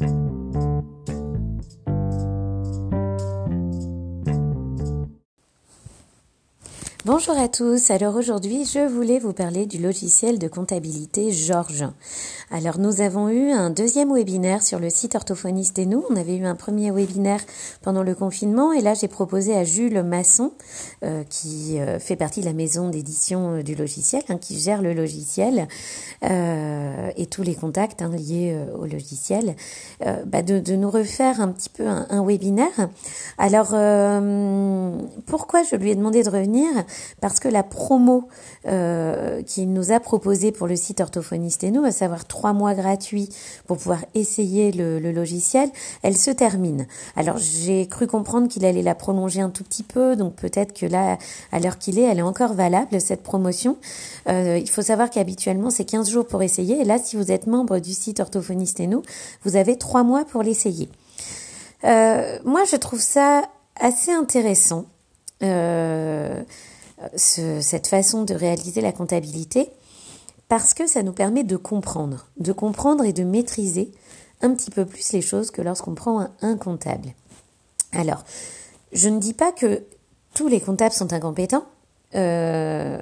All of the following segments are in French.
thank you. Bonjour à tous, alors aujourd'hui je voulais vous parler du logiciel de comptabilité Georges. Alors nous avons eu un deuxième webinaire sur le site Orthophoniste et nous, on avait eu un premier webinaire pendant le confinement et là j'ai proposé à Jules Masson, euh, qui euh, fait partie de la maison d'édition euh, du logiciel, hein, qui gère le logiciel et tous les contacts hein, liés au logiciel, bah, de, nous refaire un petit peu un webinaire. Alors pourquoi je lui ai demandé de revenir? Parce que la promo euh, qu'il nous a proposée pour le site Orthophoniste et nous, à savoir trois mois gratuits pour pouvoir essayer le, logiciel, elle se termine. Alors j'ai cru comprendre qu'il allait la prolonger un tout petit peu, donc peut-être que là, à l'heure qu'il est, elle est encore valable, cette promotion. Euh, il faut savoir qu'habituellement, c'est 15 jours pour essayer, et là, si vous êtes membre du site Orthophoniste et nous, vous avez trois mois pour l'essayer. Euh, moi, je trouve ça assez intéressant. Cette façon de réaliser la comptabilité parce que ça nous permet de comprendre, de comprendre et de maîtriser un petit peu plus les choses que lorsqu'on prend un, comptable. Alors, je ne dis pas que tous les comptables sont incompétents. Euh,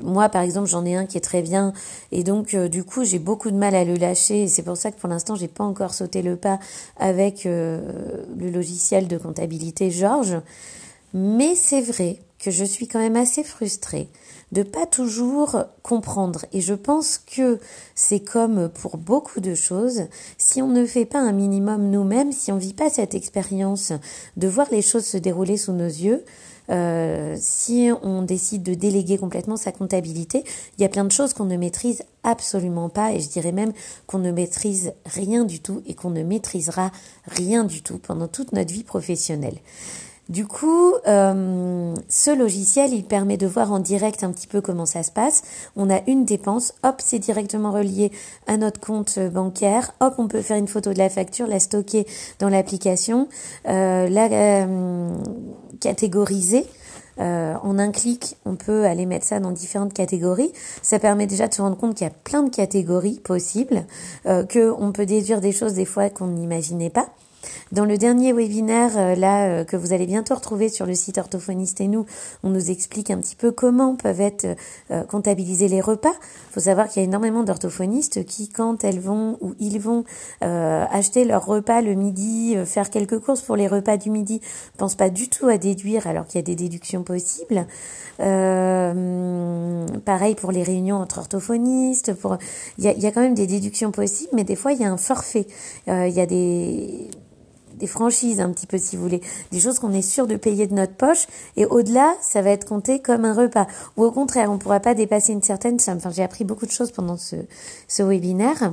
moi, par exemple, j'en ai un qui est très bien, et donc euh, du coup, j'ai beaucoup de mal à le lâcher. Et c'est pour ça que pour l'instant, j'ai pas encore sauté le pas avec euh, le logiciel de comptabilité Georges. Mais c'est vrai que je suis quand même assez frustrée de pas toujours comprendre. Et je pense que c'est comme pour beaucoup de choses, si on ne fait pas un minimum nous-mêmes, si on vit pas cette expérience de voir les choses se dérouler sous nos yeux, euh, si on décide de déléguer complètement sa comptabilité, il y a plein de choses qu'on ne maîtrise absolument pas et je dirais même qu'on ne maîtrise rien du tout et qu'on ne maîtrisera rien du tout pendant toute notre vie professionnelle. Du coup, euh, ce logiciel, il permet de voir en direct un petit peu comment ça se passe. On a une dépense, hop, c'est directement relié à notre compte bancaire. Hop, on peut faire une photo de la facture, la stocker dans l'application, euh, la euh, catégoriser. en un clic, on peut aller mettre ça dans différentes catégories. Ça permet déjà de se rendre compte qu'il y a plein de catégories possibles, euh, que on peut déduire des choses des fois qu'on n'imaginait pas. Dans le dernier webinaire, euh, là, euh, que vous allez bientôt retrouver sur le site Orthophoniste et nous, on nous explique un petit peu comment peuvent être euh, comptabilisés les repas. Il faut savoir qu'il y a énormément d'orthophonistes qui, quand elles vont ou ils vont acheter leur repas le midi, faire quelques courses pour les repas du midi, pensent pas du tout à déduire alors qu'il y a des déductions possibles. pareil pour les réunions entre orthophonistes. Pour, il y a, il y a quand même des déductions possibles, mais des fois il y a un forfait. il y a des des franchises un petit peu si vous voulez, des choses qu'on est sûr de payer de notre poche et au-delà, ça va être compté comme un repas. Ou au contraire, on ne pourra pas dépasser une certaine somme. Enfin, j'ai appris beaucoup de choses pendant ce, ce webinaire.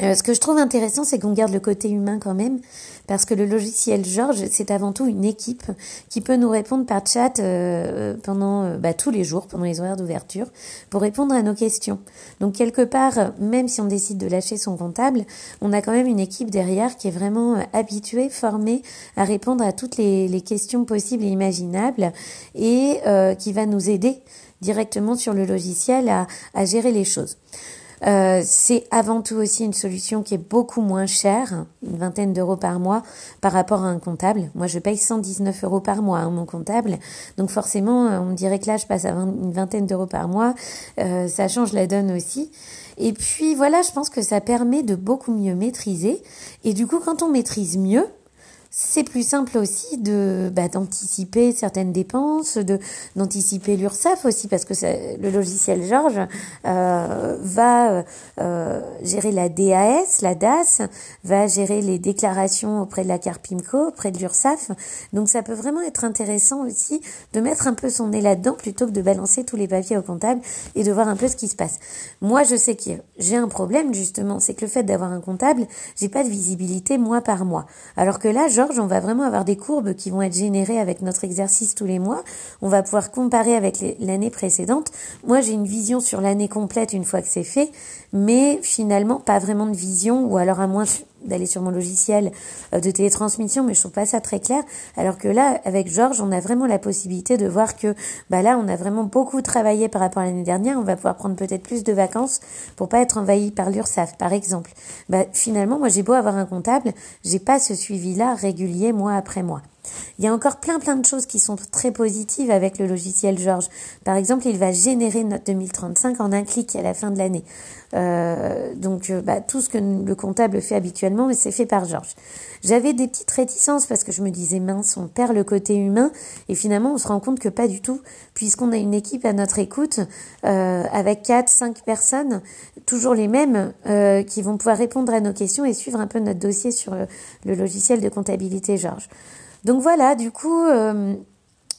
Euh, ce que je trouve intéressant, c'est qu'on garde le côté humain quand même, parce que le logiciel Georges, c'est avant tout une équipe qui peut nous répondre par chat euh, pendant euh, bah, tous les jours, pendant les horaires d'ouverture, pour répondre à nos questions. Donc quelque part, même si on décide de lâcher son comptable, on a quand même une équipe derrière qui est vraiment habituée, formée à répondre à toutes les, questions possibles et imaginables, et qui va nous aider directement sur le logiciel à gérer les choses. Euh, c'est avant tout aussi une solution qui est beaucoup moins chère, une vingtaine d'euros par mois par rapport à un comptable. Moi, je paye 119 euros par mois hein, mon comptable, donc forcément, euh, on dirait que là, je passe à une vingtaine d'euros par mois. Euh, ça change la donne aussi. Et puis voilà, je pense que ça permet de beaucoup mieux maîtriser. Et du coup, quand on maîtrise mieux, c'est plus simple aussi de bah, d'anticiper certaines dépenses, de d'anticiper l'URSSAF aussi parce que le logiciel Georges euh, va euh, gérer la DAS, la DAS, va gérer les déclarations auprès de la CARPIMCO, auprès de l'URSSAF. Donc ça peut vraiment être intéressant aussi de mettre un peu son nez là-dedans plutôt que de balancer tous les papiers au comptable et de voir un peu ce qui se passe. Moi, je sais que j'ai un problème justement, c'est que le fait d'avoir un comptable, j'ai pas de visibilité mois par mois. Alors que là, Georges, on va vraiment avoir des courbes qui vont être générées avec notre exercice tous les mois. On va pouvoir comparer avec l'année précédente. Moi, j'ai une vision sur l'année complète une fois que c'est fait, mais finalement pas vraiment de vision, ou alors à moins d'aller sur mon logiciel euh, de télétransmission, mais je trouve pas ça très clair. Alors que là, avec Georges, on a vraiment la possibilité de voir que bah là, on a vraiment beaucoup travaillé par rapport à l'année dernière. On va pouvoir prendre peut-être plus de vacances pour pas être envahi par l'URSSAF, par exemple. Bah, finalement, moi, j'ai beau avoir un comptable, j'ai pas ce suivi-là régulier mois après mois. Il y a encore plein plein de choses qui sont très positives avec le logiciel Georges. Par exemple, il va générer note 2035 en un clic à la fin de l'année. Euh, donc euh, bah, tout ce que le comptable fait habituellement, c'est fait par Georges. J'avais des petites réticences parce que je me disais mince, on perd le côté humain et finalement on se rend compte que pas du tout, puisqu'on a une équipe à notre écoute euh, avec quatre, cinq personnes, toujours les mêmes, qui vont pouvoir répondre à nos questions et suivre un peu notre dossier sur le logiciel de comptabilité Georges. Donc voilà, du coup, euh,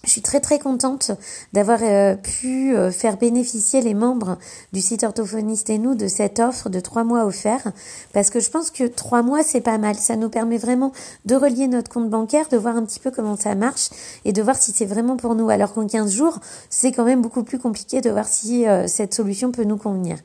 je suis très très contente d'avoir euh, pu euh, faire bénéficier les membres du site orthophoniste et nous de cette offre de trois mois offerts parce que je pense que trois mois c'est pas mal. Ça nous permet vraiment de relier notre compte bancaire, de voir un petit peu comment ça marche et de voir si c'est vraiment pour nous. Alors qu'en 15 jours, c'est quand même beaucoup plus compliqué de voir si cette solution peut nous convenir.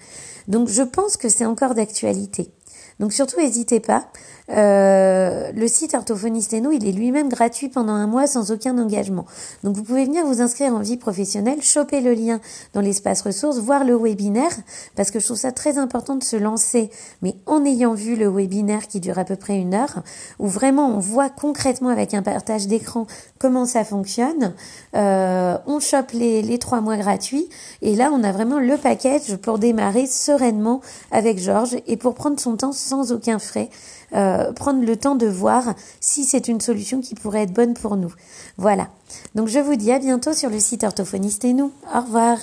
Donc je pense que c'est encore d'actualité. Donc surtout n'hésitez pas. Euh, le site Orthophoniste et nous, il est lui-même gratuit pendant un mois sans aucun engagement. Donc vous pouvez venir vous inscrire en vie professionnelle, choper le lien dans l'espace ressources, voir le webinaire, parce que je trouve ça très important de se lancer, mais en ayant vu le webinaire qui dure à peu près une heure, où vraiment on voit concrètement avec un partage d'écran comment ça fonctionne. Euh, on chope les, les trois mois gratuits, et là on a vraiment le package pour démarrer sereinement avec Georges et pour prendre son temps sans aucun frais. Euh, prendre le temps de voir si c'est une solution qui pourrait être bonne pour nous. Voilà. Donc je vous dis à bientôt sur le site Orthophoniste et nous. Au revoir.